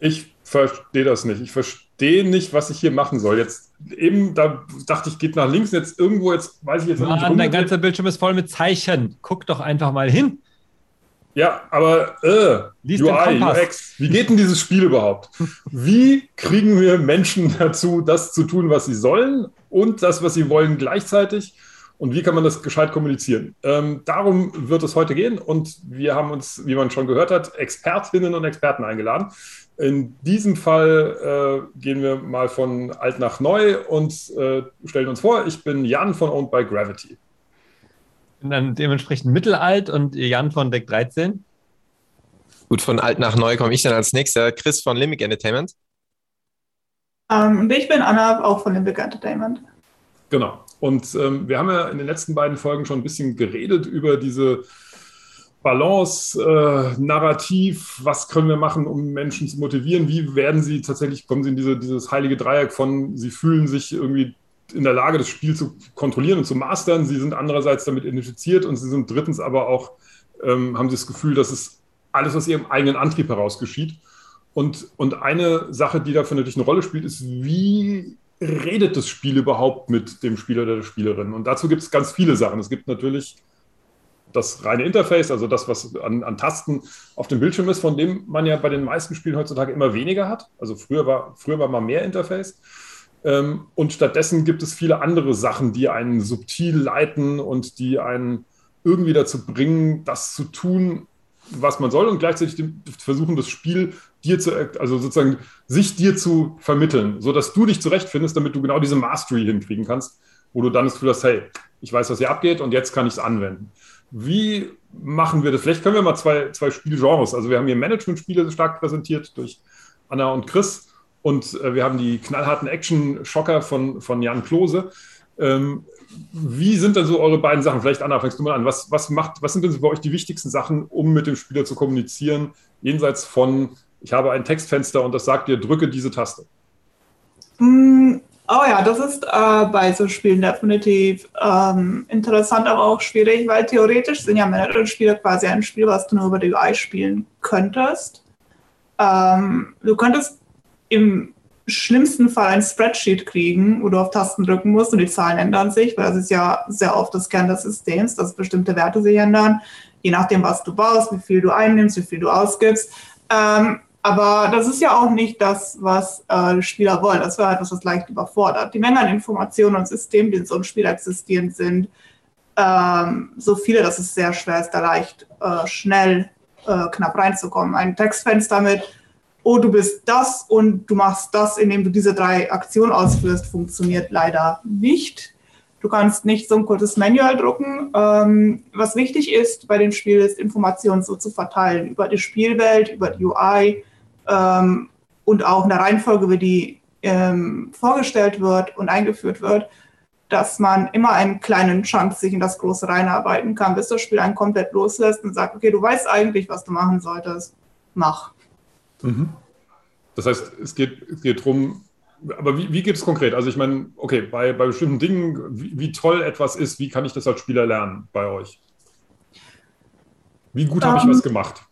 Ich verstehe das nicht. Ich verstehe nicht, was ich hier machen soll. Jetzt eben, da dachte ich, geht nach links, jetzt irgendwo, jetzt weiß ich jetzt Mann, nicht. Dein ganzer Bildschirm ist voll mit Zeichen. Guck doch einfach mal hin. Ja, aber äh, Lies UI, UX, wie geht denn dieses Spiel überhaupt? Wie kriegen wir Menschen dazu, das zu tun, was sie sollen und das, was sie wollen gleichzeitig? Und wie kann man das gescheit kommunizieren? Ähm, darum wird es heute gehen und wir haben uns, wie man schon gehört hat, Expertinnen und Experten eingeladen. In diesem Fall äh, gehen wir mal von alt nach neu und äh, stellen uns vor, ich bin Jan von Owned by Gravity bin dann dementsprechend mittelalt und Jan von Deck 13. Gut, von alt nach neu komme ich dann als nächster. Chris von Limbic Entertainment. Um, ähm, und ich bin Anna, auch von Limbic Entertainment. Genau. Und ähm, wir haben ja in den letzten beiden Folgen schon ein bisschen geredet über diese Balance, äh, Narrativ, was können wir machen, um Menschen zu motivieren, wie werden sie tatsächlich, kommen sie in diese, dieses heilige Dreieck von, sie fühlen sich irgendwie in der Lage, das Spiel zu kontrollieren und zu mastern. Sie sind andererseits damit identifiziert und sie sind drittens aber auch, ähm, haben sie das Gefühl, dass es alles aus ihrem eigenen Antrieb heraus geschieht. Und, und eine Sache, die dafür natürlich eine Rolle spielt, ist, wie redet das Spiel überhaupt mit dem Spieler oder der Spielerin? Und dazu gibt es ganz viele Sachen. Es gibt natürlich das reine Interface, also das, was an, an, Tasten auf dem Bildschirm ist, von dem man ja bei den meisten Spielen heutzutage immer weniger hat. Also früher war, früher war mal mehr Interface. Ähm, und stattdessen gibt es viele andere Sachen, die einen subtil leiten und die einen irgendwie dazu bringen, das zu tun, was man soll und gleichzeitig versuchen, das Spiel dir zu, also sozusagen sich dir zu vermitteln, sodass du dich zurechtfindest, damit du genau diese Mastery hinkriegen kannst, wo du dann das Gefühl hast, hey, ich weiß, was hier abgeht und jetzt kann ich es anwenden. Wie machen wir das? Vielleicht können wir mal zwei, zwei Spielgenres, also wir haben hier Management-Spiele stark präsentiert durch Anna und Chris und äh, wir haben die knallharten Action-Schocker von, von Jan Klose. Ähm, wie sind denn so eure beiden Sachen? Vielleicht Anna, fängst du mal an. Was, was, macht, was sind denn bei euch die wichtigsten Sachen, um mit dem Spieler zu kommunizieren, jenseits von, ich habe ein Textfenster und das sagt dir, drücke diese Taste? Mm, oh ja, das ist äh, bei so Spielen definitiv ähm, interessant, aber auch schwierig, weil theoretisch sind ja Manager-Spiele quasi ein Spiel, was du nur über die UI spielen könntest. Ähm, du könntest im schlimmsten Fall ein Spreadsheet kriegen, wo du auf Tasten drücken musst und die Zahlen ändern sich, weil das ist ja sehr oft das Kern des Systems, dass bestimmte Werte sich ändern, je nachdem, was du baust, wie viel du einnimmst, wie viel du ausgibst. Ähm, aber das ist ja auch nicht das, was äh, Spieler wollen. Das wäre etwas, was leicht überfordert. Die Menge an Informationen und Systemen, die in so einem Spiel existierend sind, ähm, so viele, dass es sehr schwer ist, da leicht äh, schnell äh, knapp reinzukommen. Ein Textfenster mit oh, du bist das und du machst das, indem du diese drei Aktionen ausführst, funktioniert leider nicht. Du kannst nicht so ein kurzes Manual drucken. Ähm, was wichtig ist bei dem Spiel, ist Informationen so zu verteilen über die Spielwelt, über die UI ähm, und auch in der Reihenfolge, wie die ähm, vorgestellt wird und eingeführt wird, dass man immer einen kleinen Chunk sich in das Große reinarbeiten kann, bis das Spiel einen komplett loslässt und sagt, okay, du weißt eigentlich, was du machen solltest, mach. Mhm. Das heißt, es geht, es geht darum, aber wie, wie geht es konkret? Also ich meine, okay, bei, bei bestimmten Dingen, wie, wie, toll etwas ist, wie kann ich das als Spieler lernen bei euch? Wie gut um, habe ich was ähm. gemacht?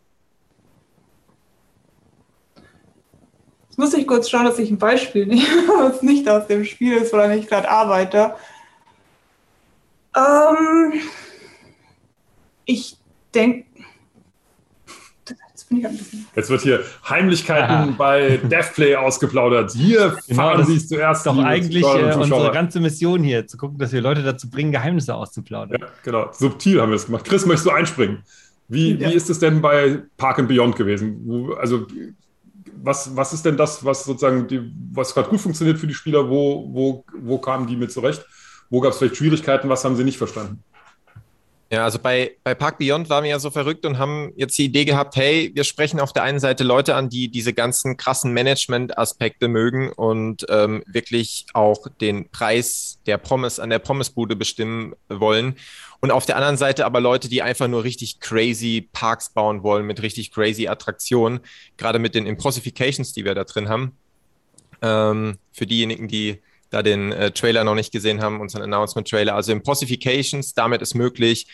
Jetzt muss ich kurz schauen, dass ich ein Beispiel nehme, was nicht aus dem Spiel ist, woran ich gerade arbeite. Ähm, ich denke. Jetzt wird hier Heimlichkeiten Aha. bei Deathplay ausgeplaudert. Hier genau, fahren Sie es zuerst. Doch eigentlich äh, unsere ganze Mission hier, zu gucken, dass wir Leute dazu bringen, Geheimnisse auszuplaudern. Ja, genau. Subtil haben wir es gemacht. Chris, möchtest du einspringen? Wie, ja. wie ist es denn bei Park and Beyond gewesen? Also, was, was ist denn das, was sozusagen, die, was gerade gut funktioniert für die Spieler? Wo, wo, wo kamen die mit zurecht? Wo gab es vielleicht Schwierigkeiten? Was haben sie nicht verstanden? Ja, also bei, bei Park Beyond waren wir ja so verrückt und haben jetzt die Idee gehabt, hey, wir sprechen auf der einen Seite Leute an, die diese ganzen krassen Management-Aspekte mögen und ähm, wirklich auch den Preis der Pommes an der Pommesbude bestimmen wollen. Und auf der anderen Seite aber Leute, die einfach nur richtig crazy Parks bauen wollen mit richtig crazy Attraktionen, gerade mit den Impossifications, die wir da drin haben. Ähm, für diejenigen, die da den äh, Trailer noch nicht gesehen haben, unseren Announcement-Trailer. Also Impossifications, damit ist möglich,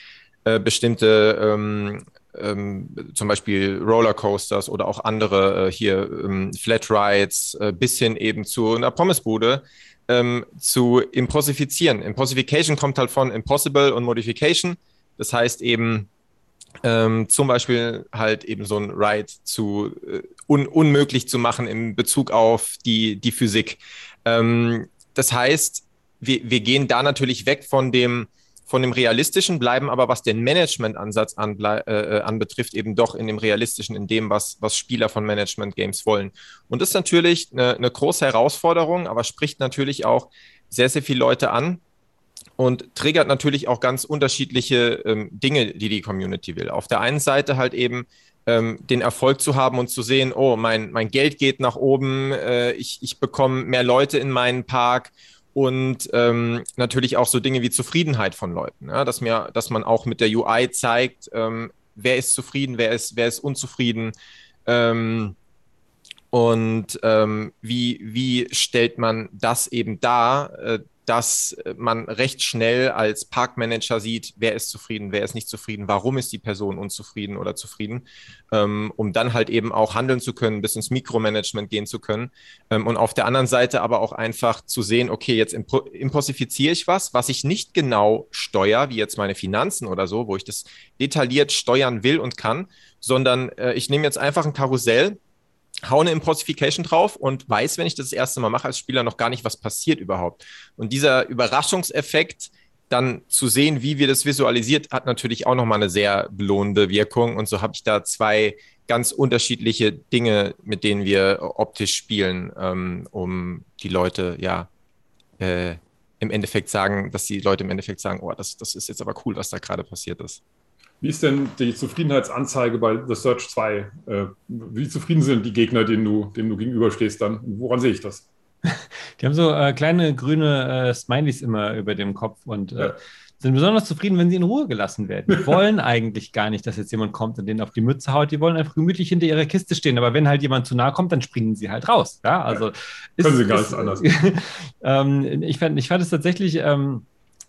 äh, bestimmte ähm, ähm, zum Beispiel Rollercoasters oder auch andere äh, hier ähm, Flat Rides äh, bis hin eben zu einer Pommesbude ähm, zu impossifizieren. Impossification kommt halt von Impossible und Modification. Das heißt eben ähm, zum Beispiel halt eben so ein Ride zu äh, un unmöglich zu machen in Bezug auf die, die Physik. Ähm, das heißt, wir, wir gehen da natürlich weg von dem, von dem realistischen, bleiben aber, was den Management-Ansatz an, äh, anbetrifft, eben doch in dem realistischen, in dem, was, was Spieler von Management-Games wollen. Und das ist natürlich eine, eine große Herausforderung, aber spricht natürlich auch sehr, sehr viele Leute an, und triggert natürlich auch ganz unterschiedliche ähm, Dinge, die die Community will. Auf der einen Seite halt eben ähm, den Erfolg zu haben und zu sehen, oh, mein, mein Geld geht nach oben, äh, ich, ich bekomme mehr Leute in meinen Park und ähm, natürlich auch so Dinge wie Zufriedenheit von Leuten, ja? dass, mir, dass man auch mit der UI zeigt, ähm, wer ist zufrieden, wer ist, wer ist unzufrieden. Ähm, und ähm, wie, wie stellt man das eben dar, äh, dass man recht schnell als Parkmanager sieht, wer ist zufrieden, wer ist nicht zufrieden, warum ist die Person unzufrieden oder zufrieden, ähm, um dann halt eben auch handeln zu können, bis ins Mikromanagement gehen zu können. Ähm, und auf der anderen Seite aber auch einfach zu sehen, okay, jetzt impo impossifiziere ich was, was ich nicht genau steuere, wie jetzt meine Finanzen oder so, wo ich das detailliert steuern will und kann, sondern äh, ich nehme jetzt einfach ein Karussell hau eine Impossification drauf und weiß, wenn ich das, das erste Mal mache als Spieler, noch gar nicht, was passiert überhaupt. Und dieser Überraschungseffekt, dann zu sehen, wie wir das visualisiert, hat natürlich auch nochmal eine sehr belohnende Wirkung. Und so habe ich da zwei ganz unterschiedliche Dinge, mit denen wir optisch spielen, ähm, um die Leute, ja, äh, im Endeffekt sagen, dass die Leute im Endeffekt sagen, oh, das, das ist jetzt aber cool, was da gerade passiert ist. Wie ist denn die Zufriedenheitsanzeige bei The Search 2? Äh, wie zufrieden sind die Gegner, denen du, denen du gegenüberstehst dann? Woran sehe ich das? Die haben so äh, kleine grüne äh, Smileys immer über dem Kopf und äh, ja. sind besonders zufrieden, wenn sie in Ruhe gelassen werden. Die wollen eigentlich gar nicht, dass jetzt jemand kommt und denen auf die Mütze haut. Die wollen einfach gemütlich hinter ihrer Kiste stehen. Aber wenn halt jemand zu nahe kommt, dann springen sie halt raus. Ja, also ja. Können ist, sie gar nicht anders. ähm, ich, fand, ich fand es tatsächlich. Ähm,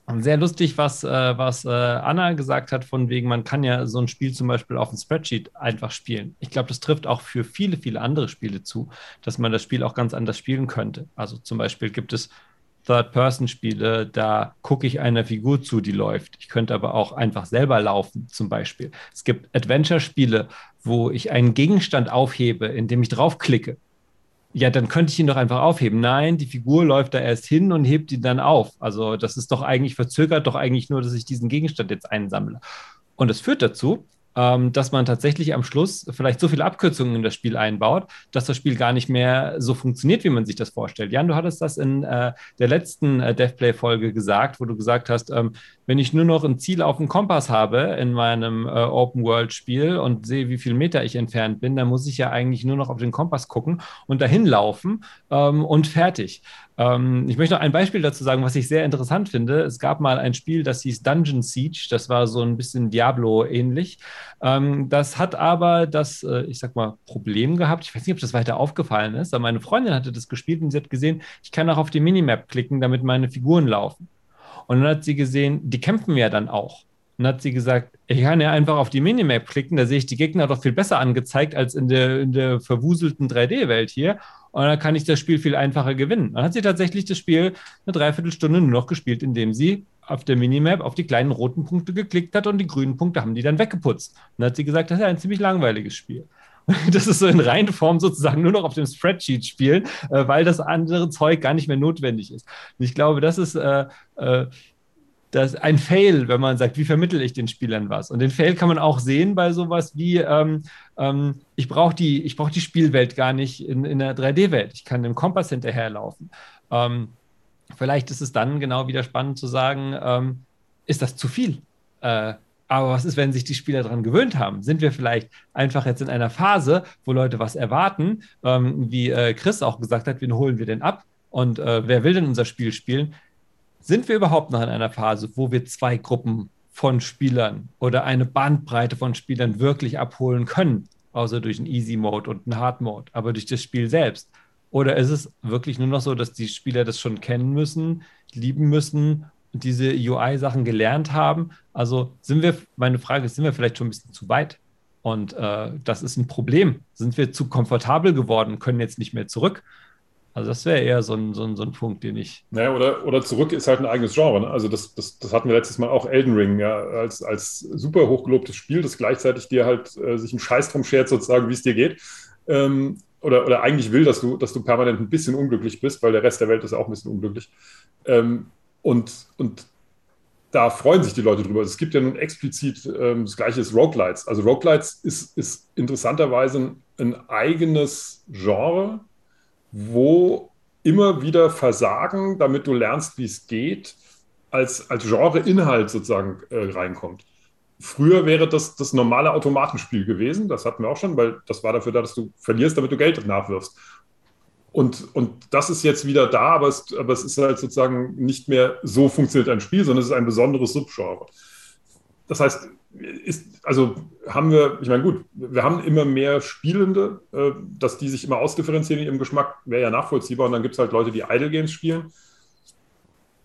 sehr lustig, was, äh, was äh, Anna gesagt hat, von wegen, man kann ja so ein Spiel zum Beispiel auf dem Spreadsheet einfach spielen. Ich glaube, das trifft auch für viele, viele andere Spiele zu, dass man das Spiel auch ganz anders spielen könnte. Also zum Beispiel gibt es Third-Person-Spiele, da gucke ich einer Figur zu, die läuft. Ich könnte aber auch einfach selber laufen, zum Beispiel. Es gibt Adventure-Spiele, wo ich einen Gegenstand aufhebe, indem ich draufklicke ja, dann könnte ich ihn doch einfach aufheben. Nein, die Figur läuft da erst hin und hebt ihn dann auf. Also das ist doch eigentlich verzögert, doch eigentlich nur, dass ich diesen Gegenstand jetzt einsammle. Und es führt dazu, ähm, dass man tatsächlich am Schluss vielleicht so viele Abkürzungen in das Spiel einbaut, dass das Spiel gar nicht mehr so funktioniert, wie man sich das vorstellt. Jan, du hattest das in äh, der letzten äh, Deathplay-Folge gesagt, wo du gesagt hast, ähm, wenn ich nur noch ein Ziel auf dem Kompass habe in meinem äh, Open-World-Spiel und sehe, wie viel Meter ich entfernt bin, dann muss ich ja eigentlich nur noch auf den Kompass gucken und dahin laufen ähm, und fertig. Ähm, ich möchte noch ein Beispiel dazu sagen, was ich sehr interessant finde. Es gab mal ein Spiel, das hieß Dungeon Siege. Das war so ein bisschen Diablo-ähnlich. Ähm, das hat aber das, äh, ich sag mal, Problem gehabt. Ich weiß nicht, ob das weiter aufgefallen ist, aber meine Freundin hatte das gespielt und sie hat gesehen, ich kann auch auf die Minimap klicken, damit meine Figuren laufen. Und dann hat sie gesehen, die kämpfen ja dann auch. Und hat sie gesagt, ich kann ja einfach auf die Minimap klicken, da sehe ich die Gegner doch viel besser angezeigt als in der, in der verwuselten 3D-Welt hier. Und dann kann ich das Spiel viel einfacher gewinnen. Dann hat sie tatsächlich das Spiel eine Dreiviertelstunde nur noch gespielt, indem sie auf der Minimap auf die kleinen roten Punkte geklickt hat und die grünen Punkte haben die dann weggeputzt. Und dann hat sie gesagt, das ist ja ein ziemlich langweiliges Spiel. Das ist so in Reihenform sozusagen nur noch auf dem Spreadsheet spielen, äh, weil das andere Zeug gar nicht mehr notwendig ist. Und ich glaube, das ist äh, äh, das ein Fail, wenn man sagt, wie vermittel ich den Spielern was? Und den Fail kann man auch sehen bei sowas wie, ähm, ähm, ich brauche die, brauch die Spielwelt gar nicht in, in der 3D-Welt. Ich kann dem Kompass hinterherlaufen. Ähm, vielleicht ist es dann genau wieder spannend zu sagen, ähm, ist das zu viel? Äh, aber was ist, wenn sich die Spieler daran gewöhnt haben? Sind wir vielleicht einfach jetzt in einer Phase, wo Leute was erwarten, ähm, wie äh, Chris auch gesagt hat, wen holen wir denn ab? Und äh, wer will denn unser Spiel spielen? Sind wir überhaupt noch in einer Phase, wo wir zwei Gruppen von Spielern oder eine Bandbreite von Spielern wirklich abholen können, außer durch einen Easy Mode und einen Hard Mode, aber durch das Spiel selbst? Oder ist es wirklich nur noch so, dass die Spieler das schon kennen müssen, lieben müssen und diese UI-Sachen gelernt haben? Also sind wir, meine Frage ist, sind wir vielleicht schon ein bisschen zu weit? Und äh, das ist ein Problem. Sind wir zu komfortabel geworden, können jetzt nicht mehr zurück? Also das wäre eher so ein, so, ein, so ein Punkt, den ich. Naja, oder, oder zurück ist halt ein eigenes Genre. Ne? Also das, das, das hatten wir letztes Mal auch Elden Ring, ja, als, als super hochgelobtes Spiel, das gleichzeitig dir halt äh, sich einen Scheiß drum schert, sozusagen, wie es dir geht. Ähm, oder, oder eigentlich will, dass du, dass du permanent ein bisschen unglücklich bist, weil der Rest der Welt ist auch ein bisschen unglücklich. Ähm, und, und da freuen sich die Leute drüber. Es gibt ja nun explizit ähm, das gleiche ist Roguelites. Also Roguelites ist, ist interessanterweise ein eigenes Genre, wo immer wieder Versagen, damit du lernst, wie es geht, als, als Genre-Inhalt sozusagen äh, reinkommt. Früher wäre das das normale Automatenspiel gewesen, das hatten wir auch schon, weil das war dafür da, dass du verlierst, damit du Geld nachwirfst. Und, und das ist jetzt wieder da, aber es, aber es ist halt sozusagen nicht mehr so funktioniert ein Spiel, sondern es ist ein besonderes Subgenre. Das heißt, ist, also haben wir, ich meine, gut, wir haben immer mehr Spielende, äh, dass die sich immer ausdifferenzieren in ihrem Geschmack, wäre ja nachvollziehbar. Und dann gibt es halt Leute, die Idle Games spielen.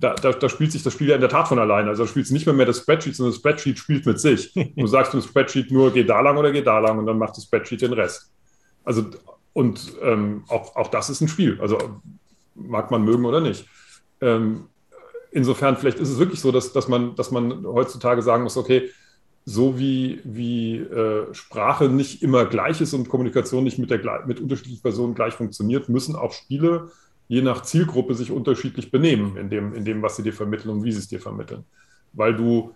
Da, da, da, spielt sich das Spiel ja in der Tat von alleine. Also da spielt es nicht mehr, mehr das Spreadsheet, sondern das Spreadsheet spielt mit sich. Du sagst dem Spreadsheet nur, geh da lang oder geh da lang und dann macht das Spreadsheet den Rest. Also und ähm, auch, auch das ist ein Spiel. Also mag man mögen oder nicht. Ähm, insofern, vielleicht ist es wirklich so, dass, dass, man, dass man heutzutage sagen muss, okay, so wie, wie äh, Sprache nicht immer gleich ist und Kommunikation nicht mit, der, mit unterschiedlichen Personen gleich funktioniert, müssen auch Spiele je nach Zielgruppe sich unterschiedlich benehmen in dem, in dem, was sie dir vermitteln und wie sie es dir vermitteln. Weil du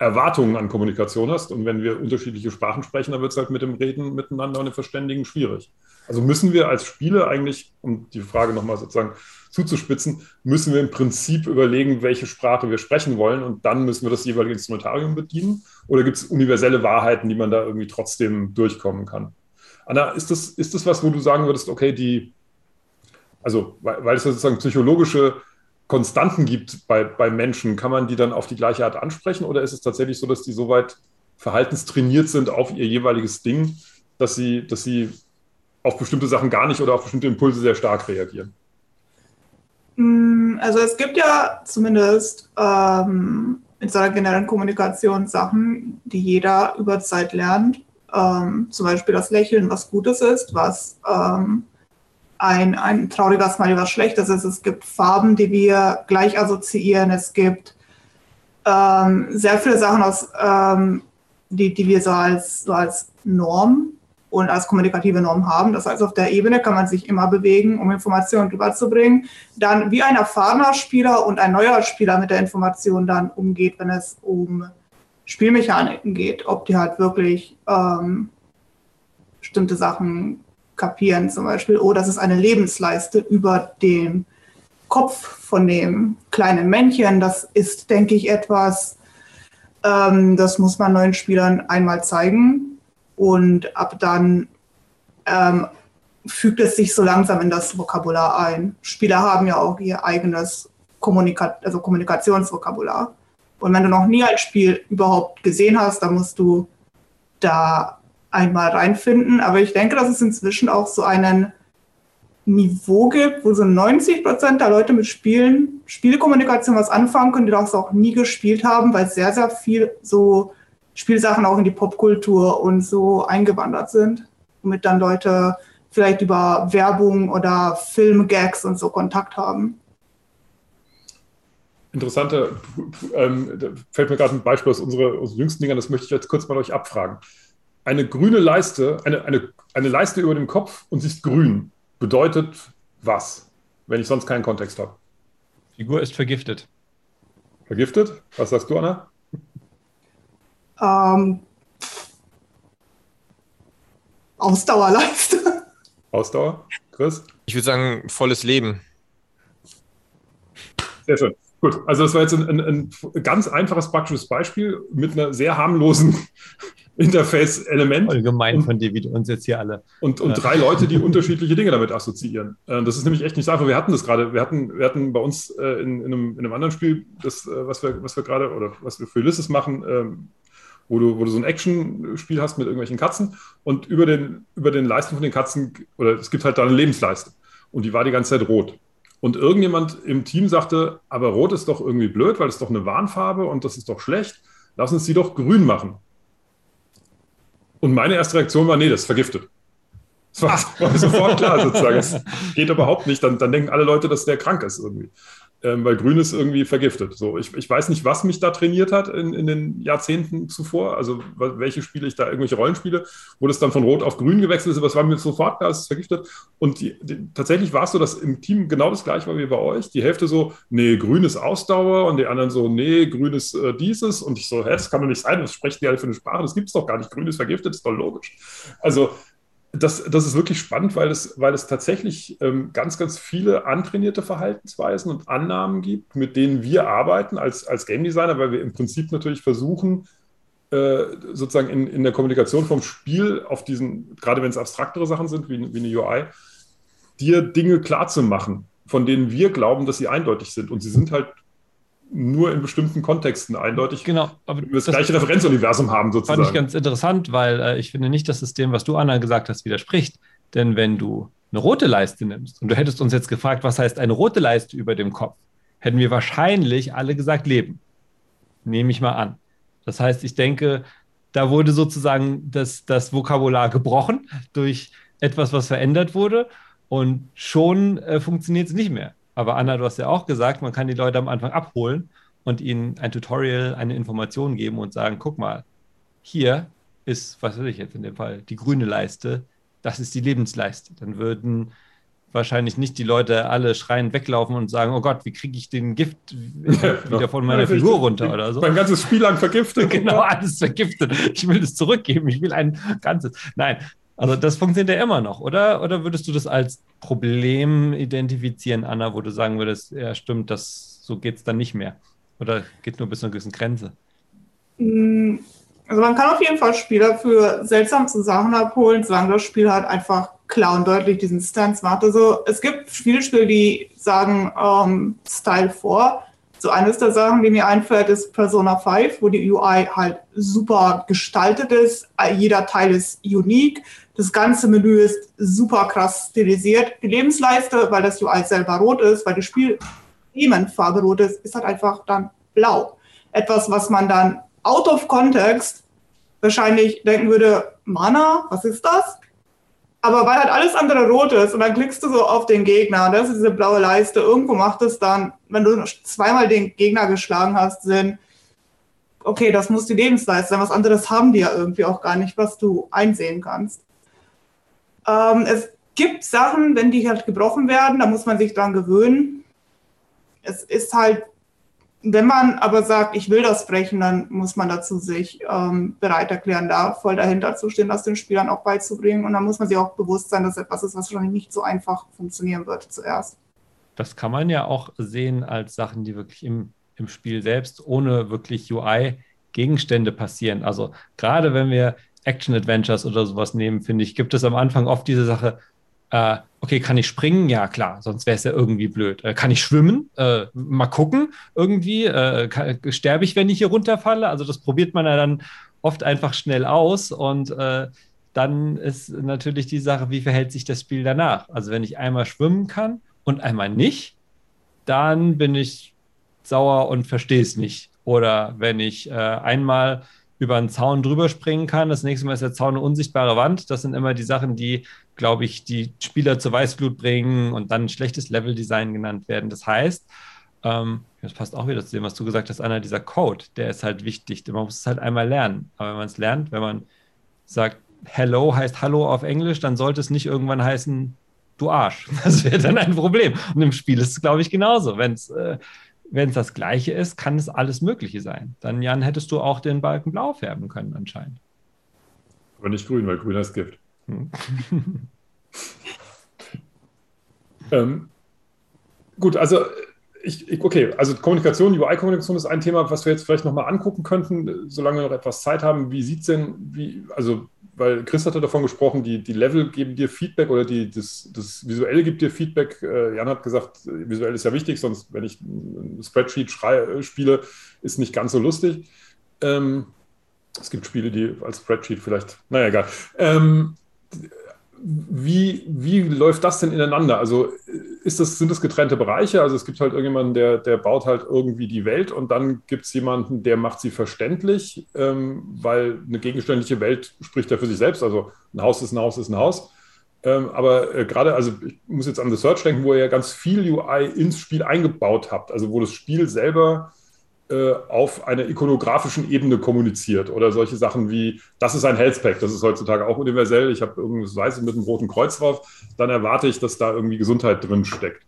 Erwartungen an Kommunikation hast. Und wenn wir unterschiedliche Sprachen sprechen, dann wird es halt mit dem Reden miteinander und dem Verständigen schwierig. Also müssen wir als Spiele eigentlich, um die Frage nochmal sozusagen zuzuspitzen, müssen wir im Prinzip überlegen, welche Sprache wir sprechen wollen und dann müssen wir das jeweilige Instrumentarium bedienen? Oder gibt es universelle Wahrheiten, die man da irgendwie trotzdem durchkommen kann? Anna, ist das, ist das was, wo du sagen würdest, okay, die, also weil, es sozusagen psychologische Konstanten gibt bei, bei Menschen, kann man die dann auf die gleiche Art ansprechen oder ist es tatsächlich so, dass die soweit verhaltenstrainiert sind auf ihr jeweiliges Ding, dass sie, dass sie auf bestimmte Sachen gar nicht oder auf bestimmte Impulse sehr stark reagieren? Mm, also es gibt ja zumindest ähm, in seiner generellen Kommunikation Sachen, die jeder über Zeit lernt. Ähm, zum Beispiel das Lächeln, was Gutes ist, was ähm, ein, ein trauriger Smiley was Schlechtes ist. Es gibt Farben, die wir gleich assoziieren. Es gibt ähm, sehr viele Sachen, aus, ähm, die, die wir so als, so als Norm und als kommunikative Norm haben. Das heißt, auf der Ebene kann man sich immer bewegen, um Informationen rüberzubringen. Dann wie ein erfahrener Spieler und ein neuer Spieler mit der Information dann umgeht, wenn es um Spielmechaniken geht, ob die halt wirklich ähm, bestimmte Sachen kapieren, zum Beispiel, oh, das ist eine Lebensleiste über dem Kopf von dem kleinen Männchen. Das ist, denke ich, etwas, ähm, das muss man neuen Spielern einmal zeigen und ab dann ähm, fügt es sich so langsam in das Vokabular ein. Spieler haben ja auch ihr eigenes Kommunika also Kommunikationsvokabular. Und wenn du noch nie ein Spiel überhaupt gesehen hast, dann musst du da einmal reinfinden. Aber ich denke, dass es inzwischen auch so einen Niveau gibt, wo so 90 Prozent der Leute mit Spielen, Spielkommunikation was anfangen können, die das auch nie gespielt haben, weil sehr, sehr viel so Spielsachen auch in die Popkultur und so eingewandert sind, womit dann Leute vielleicht über Werbung oder Filmgags und so Kontakt haben. Interessanter, ähm, fällt mir gerade ein Beispiel aus unserer, aus jüngsten Dingern, das möchte ich jetzt kurz mal euch abfragen eine grüne Leiste, eine, eine, eine Leiste über dem Kopf und sie ist grün, bedeutet was, wenn ich sonst keinen Kontext habe? Figur ist vergiftet. Vergiftet? Was sagst du, Anna? Ähm, Ausdauerleiste. Ausdauer? Chris? Ich würde sagen, volles Leben. Sehr schön. Gut, also das war jetzt ein, ein, ein ganz einfaches praktisches Beispiel mit einer sehr harmlosen Interface-Element. Voll gemein von dir, wie du uns jetzt hier alle. Und, und drei Leute, die unterschiedliche Dinge damit assoziieren. Äh, das ist nämlich echt nicht so einfach. Wir hatten das gerade. Wir hatten, wir hatten bei uns äh, in, in, einem, in einem anderen Spiel, das, äh, was wir, was wir gerade oder was wir für Ulysses machen, ähm, wo du, wo du so ein Action-Spiel hast mit irgendwelchen Katzen und über den, über den Leisten von den Katzen, oder es gibt halt da eine Lebensleiste. Und die war die ganze Zeit rot. Und irgendjemand im Team sagte, aber rot ist doch irgendwie blöd, weil es doch eine Warnfarbe und das ist doch schlecht. Lass uns sie doch grün machen. Und meine erste Reaktion war, nee, das ist vergiftet. Das war, war sofort klar sozusagen. Es geht überhaupt nicht. Dann, dann denken alle Leute, dass der krank ist irgendwie ähm, weil Grün ist irgendwie vergiftet. So, ich, ich weiß nicht, was mich da trainiert hat in, in den Jahrzehnten zuvor, also welche Spiele ich da, irgendwelche Rollenspiele, wo das dann von Rot auf Grün gewechselt ist, aber es war mir sofort klar, es ist vergiftet. Und die, die, tatsächlich war es so, dass im Team genau das gleiche war wie bei euch. Die Hälfte so, nee, Grün ist Ausdauer und die anderen so, nee, Grün ist äh, dieses. Und ich so, hä, das kann doch nicht sein, was sprechen die alle für eine Sprache? Das gibt es doch gar nicht. Grün ist vergiftet, ist doch logisch. Also das, das ist wirklich spannend, weil es, weil es tatsächlich ähm, ganz, ganz viele antrainierte Verhaltensweisen und Annahmen gibt, mit denen wir arbeiten als, als Game Designer, weil wir im Prinzip natürlich versuchen, äh, sozusagen in, in der Kommunikation vom Spiel auf diesen, gerade wenn es abstraktere Sachen sind, wie, wie eine UI, dir Dinge klarzumachen, von denen wir glauben, dass sie eindeutig sind. Und sie sind halt nur in bestimmten Kontexten eindeutig genau, aber das, das gleiche Referenzuniversum haben, sozusagen. Fand ich ganz interessant, weil äh, ich finde nicht das System, was du, Anna, gesagt hast, widerspricht. Denn wenn du eine rote Leiste nimmst und du hättest uns jetzt gefragt, was heißt eine rote Leiste über dem Kopf, hätten wir wahrscheinlich alle gesagt Leben. Nehme ich mal an. Das heißt, ich denke, da wurde sozusagen das, das Vokabular gebrochen durch etwas, was verändert wurde und schon äh, funktioniert es nicht mehr. Aber Anna, du hast ja auch gesagt, man kann die Leute am Anfang abholen und ihnen ein Tutorial, eine Information geben und sagen, guck mal, hier ist, was weiß ich jetzt in dem Fall, die grüne Leiste, das ist die Lebensleiste. Dann würden wahrscheinlich nicht die Leute alle schreien weglaufen und sagen, oh Gott, wie kriege ich den Gift wieder von meiner Figur runter oder so. Mein ganzes Spiel lang vergiftet. genau, alles vergiftet. Ich will es zurückgeben, ich will ein ganzes. Nein, also das funktioniert ja immer noch, oder? Oder würdest du das als Problem identifizieren, Anna, wo du sagen würdest, ja stimmt, das, so geht es dann nicht mehr? Oder geht nur bis zu einer gewissen Grenze? Mm, also man kann auf jeden Fall Spieler für seltsamste Sachen abholen, solange das Spiel halt einfach klar und deutlich diesen Stance macht. Also es gibt viele Spiele, die sagen ähm, Style vor. So eines der Sachen, die mir einfällt, ist Persona 5, wo die UI halt super gestaltet ist. Jeder Teil ist unique. Das ganze Menü ist super krass stilisiert. Die Lebensleiste, weil das UI selber rot ist, weil die Spielthemenfarbe rot ist, ist halt einfach dann blau. Etwas, was man dann out of context wahrscheinlich denken würde, Mana, was ist das? Aber weil halt alles andere rot ist und dann klickst du so auf den Gegner und das ist diese blaue Leiste, irgendwo macht es dann, wenn du zweimal den Gegner geschlagen hast, Sinn, okay, das muss die Lebensleiste sein, was anderes haben die ja irgendwie auch gar nicht, was du einsehen kannst. Ähm, es gibt Sachen, wenn die halt gebrochen werden, da muss man sich dran gewöhnen. Es ist halt, wenn man aber sagt, ich will das brechen, dann muss man dazu sich ähm, bereit erklären, da voll dahinter zu stehen, das den Spielern auch beizubringen. Und dann muss man sich auch bewusst sein, dass etwas ist, was wahrscheinlich nicht so einfach funktionieren wird zuerst. Das kann man ja auch sehen als Sachen, die wirklich im, im Spiel selbst ohne wirklich UI-Gegenstände passieren. Also gerade wenn wir Action-Adventures oder sowas nehmen, finde ich, gibt es am Anfang oft diese Sache, äh, okay, kann ich springen? Ja, klar, sonst wäre es ja irgendwie blöd. Äh, kann ich schwimmen? Äh, mal gucken, irgendwie. Äh, kann, sterbe ich, wenn ich hier runterfalle? Also das probiert man ja dann oft einfach schnell aus und äh, dann ist natürlich die Sache, wie verhält sich das Spiel danach? Also wenn ich einmal schwimmen kann und einmal nicht, dann bin ich sauer und verstehe es nicht. Oder wenn ich äh, einmal über einen Zaun drüber springen kann. Das nächste Mal ist der Zaun eine unsichtbare Wand. Das sind immer die Sachen, die, glaube ich, die Spieler zur Weißblut bringen und dann ein schlechtes Leveldesign genannt werden. Das heißt, ähm, das passt auch wieder zu dem, was du gesagt hast, einer dieser Code, der ist halt wichtig. Man muss es halt einmal lernen. Aber wenn man es lernt, wenn man sagt, Hello heißt Hallo auf Englisch, dann sollte es nicht irgendwann heißen, du Arsch. Das wäre dann ein Problem. Und im Spiel ist es, glaube ich, genauso. Wenn es äh, wenn es das Gleiche ist, kann es alles Mögliche sein. Dann, Jan, hättest du auch den Balken blau färben können, anscheinend. Aber nicht grün, weil grün heißt Gift. Hm. ähm, gut, also ich, okay, also Kommunikation, UI-Kommunikation ist ein Thema, was wir jetzt vielleicht nochmal angucken könnten, solange wir noch etwas Zeit haben. Wie sieht es denn, wie, also weil Chris hatte davon gesprochen, die, die Level geben dir Feedback oder die, das, das Visuelle gibt dir Feedback. Äh, Jan hat gesagt, visuell ist ja wichtig, sonst, wenn ich ein Spreadsheet schrei, spiele, ist nicht ganz so lustig. Ähm, es gibt Spiele, die als Spreadsheet vielleicht, naja, egal. Ähm, wie, wie läuft das denn ineinander? Also ist das, sind das getrennte Bereiche? Also es gibt halt irgendjemanden, der, der baut halt irgendwie die Welt und dann gibt es jemanden, der macht sie verständlich, ähm, weil eine gegenständliche Welt spricht ja für sich selbst. Also ein Haus ist ein Haus ist ein Haus. Ähm, aber äh, gerade, also ich muss jetzt an The Search denken, wo ihr ja ganz viel UI ins Spiel eingebaut habt, also wo das Spiel selber äh, auf einer ikonografischen Ebene kommuniziert oder solche Sachen wie, das ist ein Health Pack, das ist heutzutage auch universell, ich habe irgendwas Weißes mit einem roten Kreuz drauf, dann erwarte ich, dass da irgendwie Gesundheit drin steckt.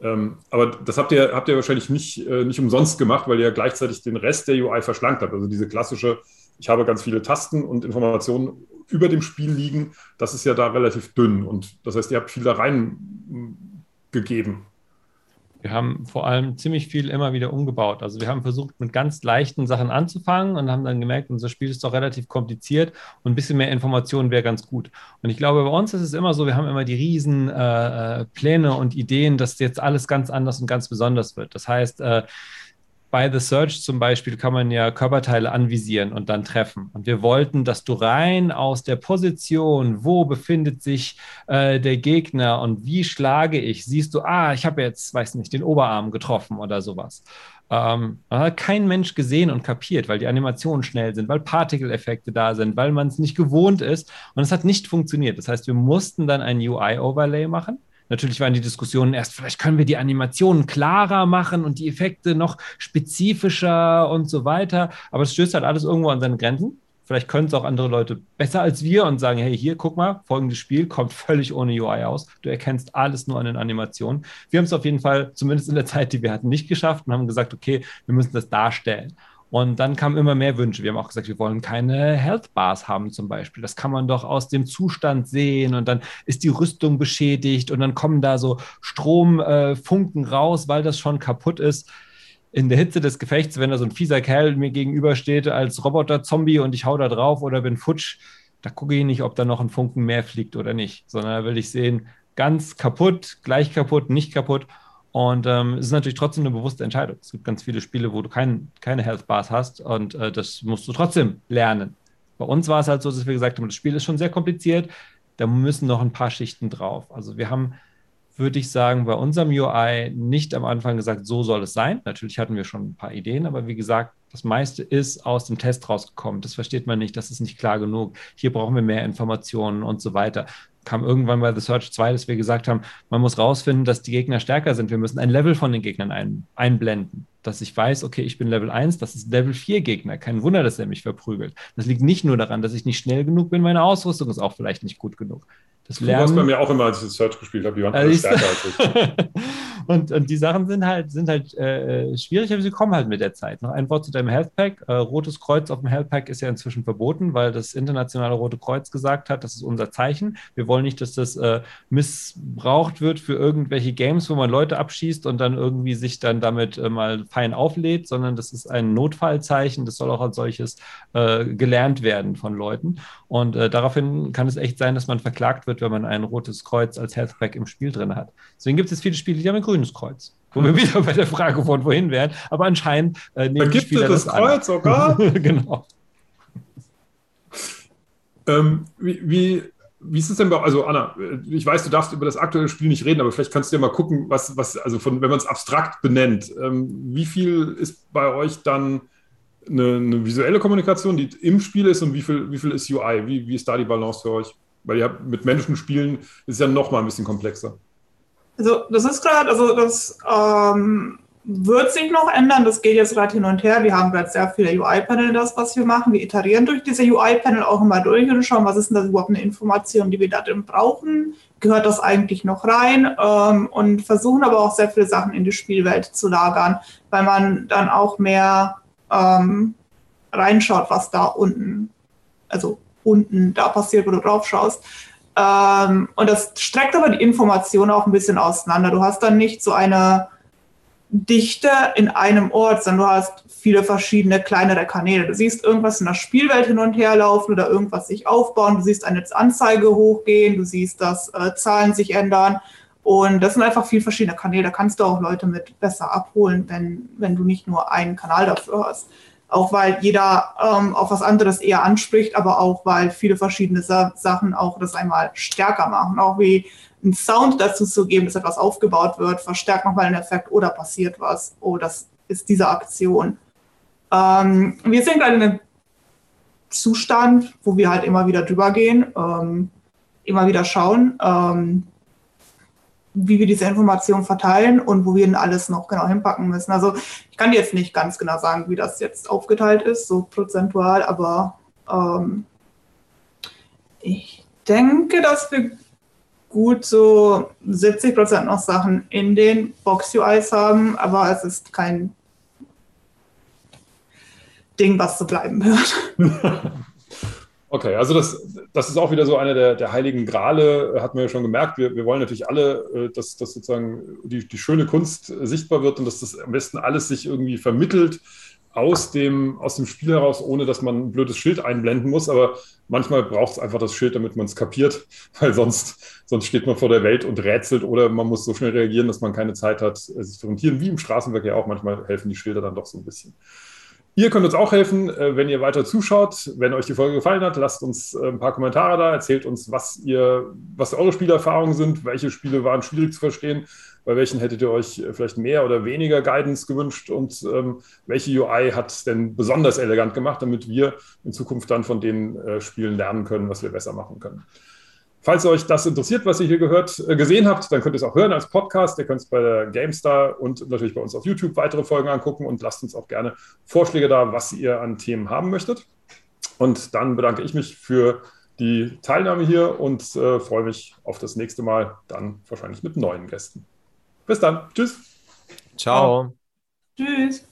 Ähm, aber das habt ihr, habt ihr wahrscheinlich nicht, äh, nicht umsonst gemacht, weil ihr gleichzeitig den Rest der UI verschlankt habt. Also diese klassische, ich habe ganz viele Tasten und Informationen über dem Spiel liegen, das ist ja da relativ dünn. Und das heißt, ihr habt viel da rein gegeben. Wir haben vor allem ziemlich viel immer wieder umgebaut. Also wir haben versucht, mit ganz leichten Sachen anzufangen und haben dann gemerkt, unser Spiel ist doch relativ kompliziert und ein bisschen mehr Informationen wäre ganz gut. Und ich glaube, bei uns ist es immer so, wir haben immer die riesen äh, äh Pläne und Ideen, dass jetzt alles ganz anders und ganz besonders wird. Das heißt, äh, bei The Search zum Beispiel kann man ja Körperteile anvisieren und dann treffen. Und wir wollten, dass du rein aus der Position, wo befindet sich äh, der Gegner und wie schlage ich, siehst du, ah, ich habe jetzt, weiß nicht, den Oberarm getroffen oder sowas. Ähm, hat kein Mensch gesehen und kapiert, weil die Animationen schnell sind, weil Partikeleffekte da sind, weil man es nicht gewohnt ist. Und es hat nicht funktioniert. Das heißt, wir mussten dann ein UI-Overlay machen Natürlich waren die Diskussionen erst, vielleicht können wir die Animationen klarer machen und die Effekte noch spezifischer und so weiter. Aber es stößt halt alles irgendwo an seine Grenzen. Vielleicht können es auch andere Leute besser als wir und sagen, hey, hier, guck mal, folgendes Spiel kommt völlig ohne UI aus. Du erkennst alles nur an den Animationen. Wir haben es auf jeden Fall, zumindest in der Zeit, die wir hatten, nicht geschafft und haben gesagt, okay, wir müssen das darstellen. Und dann kamen immer mehr Wünsche. Wir haben auch gesagt, wir wollen keine Health Bars haben zum Beispiel. Das kann man doch aus dem Zustand sehen und dann ist die Rüstung beschädigt und dann kommen da so Stromfunken äh, raus, weil das schon kaputt ist. In der Hitze des Gefechts, wenn da so ein fieser Kerl mir gegenübersteht als Roboter-Zombie und ich hau da drauf oder bin futsch, da gucke ich nicht, ob da noch ein Funken mehr fliegt oder nicht, sondern da will ich sehen, ganz kaputt, gleich kaputt, nicht kaputt. Und ähm, es ist natürlich trotzdem eine bewusste Entscheidung. Es gibt ganz viele Spiele, wo du kein, keine Health Bars hast und äh, das musst du trotzdem lernen. Bei uns war es halt so, dass wir gesagt haben, das Spiel ist schon sehr kompliziert, da müssen noch ein paar Schichten drauf. Also wir haben, würde ich sagen, bei unserem UI nicht am Anfang gesagt, so soll es sein. Natürlich hatten wir schon ein paar Ideen, aber wie gesagt, das meiste ist aus dem Test rausgekommen. Das versteht man nicht, das ist nicht klar genug. Hier brauchen wir mehr Informationen und so weiter kam irgendwann bei The Search 2, dass wir gesagt haben, man muss rausfinden, dass die Gegner stärker sind. Wir müssen ein Level von den Gegnern ein, einblenden, dass ich weiß, okay, ich bin Level 1, das ist Level 4 Gegner. Kein Wunder, dass er mich verprügelt. Das liegt nicht nur daran, dass ich nicht schnell genug bin, meine Ausrüstung ist auch vielleicht nicht gut genug. Das du warst bei mir auch immer, als ich Search gespielt habe, die waren alle stärker als ich. und, und die Sachen sind halt, sind halt äh, schwierig, aber sie kommen halt mit der Zeit. Noch ein Wort zu deinem Health Pack. Äh, Rotes Kreuz auf dem Health Pack ist ja inzwischen verboten, weil das internationale Rote Kreuz gesagt hat, das ist unser Zeichen. Wir wollen nicht, dass das äh, missbraucht wird für irgendwelche Games, wo man Leute abschießt und dann irgendwie sich dann damit äh, mal fein auflädt, sondern das ist ein Notfallzeichen. Das soll auch als solches äh, gelernt werden von Leuten. Und äh, daraufhin kann es echt sein, dass man verklagt wird, wenn man ein rotes Kreuz als Healthpack im Spiel drin hat. Deswegen gibt es viele Spiele, die haben ein grünes Kreuz. Wo wir wieder bei der Frage von wohin wären. Aber anscheinend äh, nehmen da gibt Spieler es das, das Kreuz an. sogar. genau. Ähm, wie, wie, wie ist es denn bei, also Anna, ich weiß, du darfst über das aktuelle Spiel nicht reden, aber vielleicht kannst du ja mal gucken, was, was also von, wenn man es abstrakt benennt, ähm, wie viel ist bei euch dann eine, eine, visuelle Kommunikation, die im Spiel ist und wie viel, wie viel ist UI? Wie, wie ist da die Balance für euch? Weil ihr mit Menschen spielen, ist ja noch mal ein bisschen komplexer. Also das ist gerade, also das ähm, wird sich noch ändern. Das geht jetzt gerade hin und her. Wir haben gerade sehr viele UI-Panel, das, was wir machen. Wir iterieren durch diese UI-Panel auch immer durch und schauen, was ist denn das überhaupt eine Information, die wir da drin brauchen. Gehört das eigentlich noch rein? Ähm, und versuchen aber auch sehr viele Sachen in die Spielwelt zu lagern, weil man dann auch mehr ähm, reinschaut, was da unten, also unten da passiert, wo du drauf schaust. Ähm, und das streckt aber die Information auch ein bisschen auseinander. Du hast dann nicht so eine Dichte in einem Ort, sondern du hast viele verschiedene kleinere Kanäle. Du siehst irgendwas in der Spielwelt hin und her laufen oder irgendwas sich aufbauen. Du siehst eine Anzeige hochgehen. Du siehst, dass äh, Zahlen sich ändern. Und das sind einfach viel verschiedene Kanäle. Da kannst du auch Leute mit besser abholen, wenn, wenn du nicht nur einen Kanal dafür hast auch weil jeder ähm, auf was anderes eher anspricht, aber auch weil viele verschiedene Sa Sachen auch das einmal stärker machen. Auch wie einen Sound dazu zu geben, dass etwas aufgebaut wird, verstärkt nochmal einen Effekt oder passiert was. Oh, das ist diese Aktion. Ähm, wir sind gerade in einem Zustand, wo wir halt immer wieder drüber gehen, ähm, immer wieder schauen, ähm, wie wir diese Informationen verteilen und wo wir denn alles noch genau hinpacken müssen. Also ich kann jetzt nicht ganz genau sagen, wie das jetzt aufgeteilt ist, so prozentual, aber ähm, ich denke, dass wir gut so 70 Prozent noch Sachen in den Box-UIs haben, aber es ist kein Ding, was so bleiben wird. Okay, also das, das ist auch wieder so eine der, der heiligen Grale, hat man ja schon gemerkt. Wir, wir wollen natürlich alle, äh, dass, dass sozusagen die, die schöne Kunst sichtbar wird und dass das am besten alles sich irgendwie vermittelt aus dem, aus dem Spiel heraus, ohne dass man ein blödes Schild einblenden muss. Aber manchmal braucht es einfach das Schild, damit man es kapiert, weil sonst, sonst steht man vor der Welt und rätselt oder man muss so schnell reagieren, dass man keine Zeit hat, sich zu orientieren. Wie im Straßenverkehr auch. Manchmal helfen die Schilder dann doch so ein bisschen. Ihr könnt uns auch helfen, äh, wenn ihr weiter zuschaut. Wenn euch die Folge gefallen hat, lasst uns äh, ein paar Kommentare da, erzählt uns, was ihr, was eure Spielerfahrungen sind, welche Spiele waren schwierig zu verstehen, bei welchen hättet ihr euch äh, vielleicht mehr oder weniger Guidance gewünscht und ähm, welche UI hat es denn besonders elegant gemacht, damit wir in Zukunft dann von den äh, Spielen lernen können, was wir besser machen können. Falls euch das interessiert, was ihr hier gehört, äh, gesehen habt, dann könnt ihr es auch hören als Podcast. Ihr könnt es bei der GameStar und natürlich bei uns auf YouTube weitere Folgen angucken und lasst uns auch gerne Vorschläge da, was ihr an Themen haben möchtet. Und dann bedanke ich mich für die Teilnahme hier und äh, freue mich auf das nächste Mal, dann wahrscheinlich mit neuen Gästen. Bis dann. Tschüss. Ciao. Tschüss.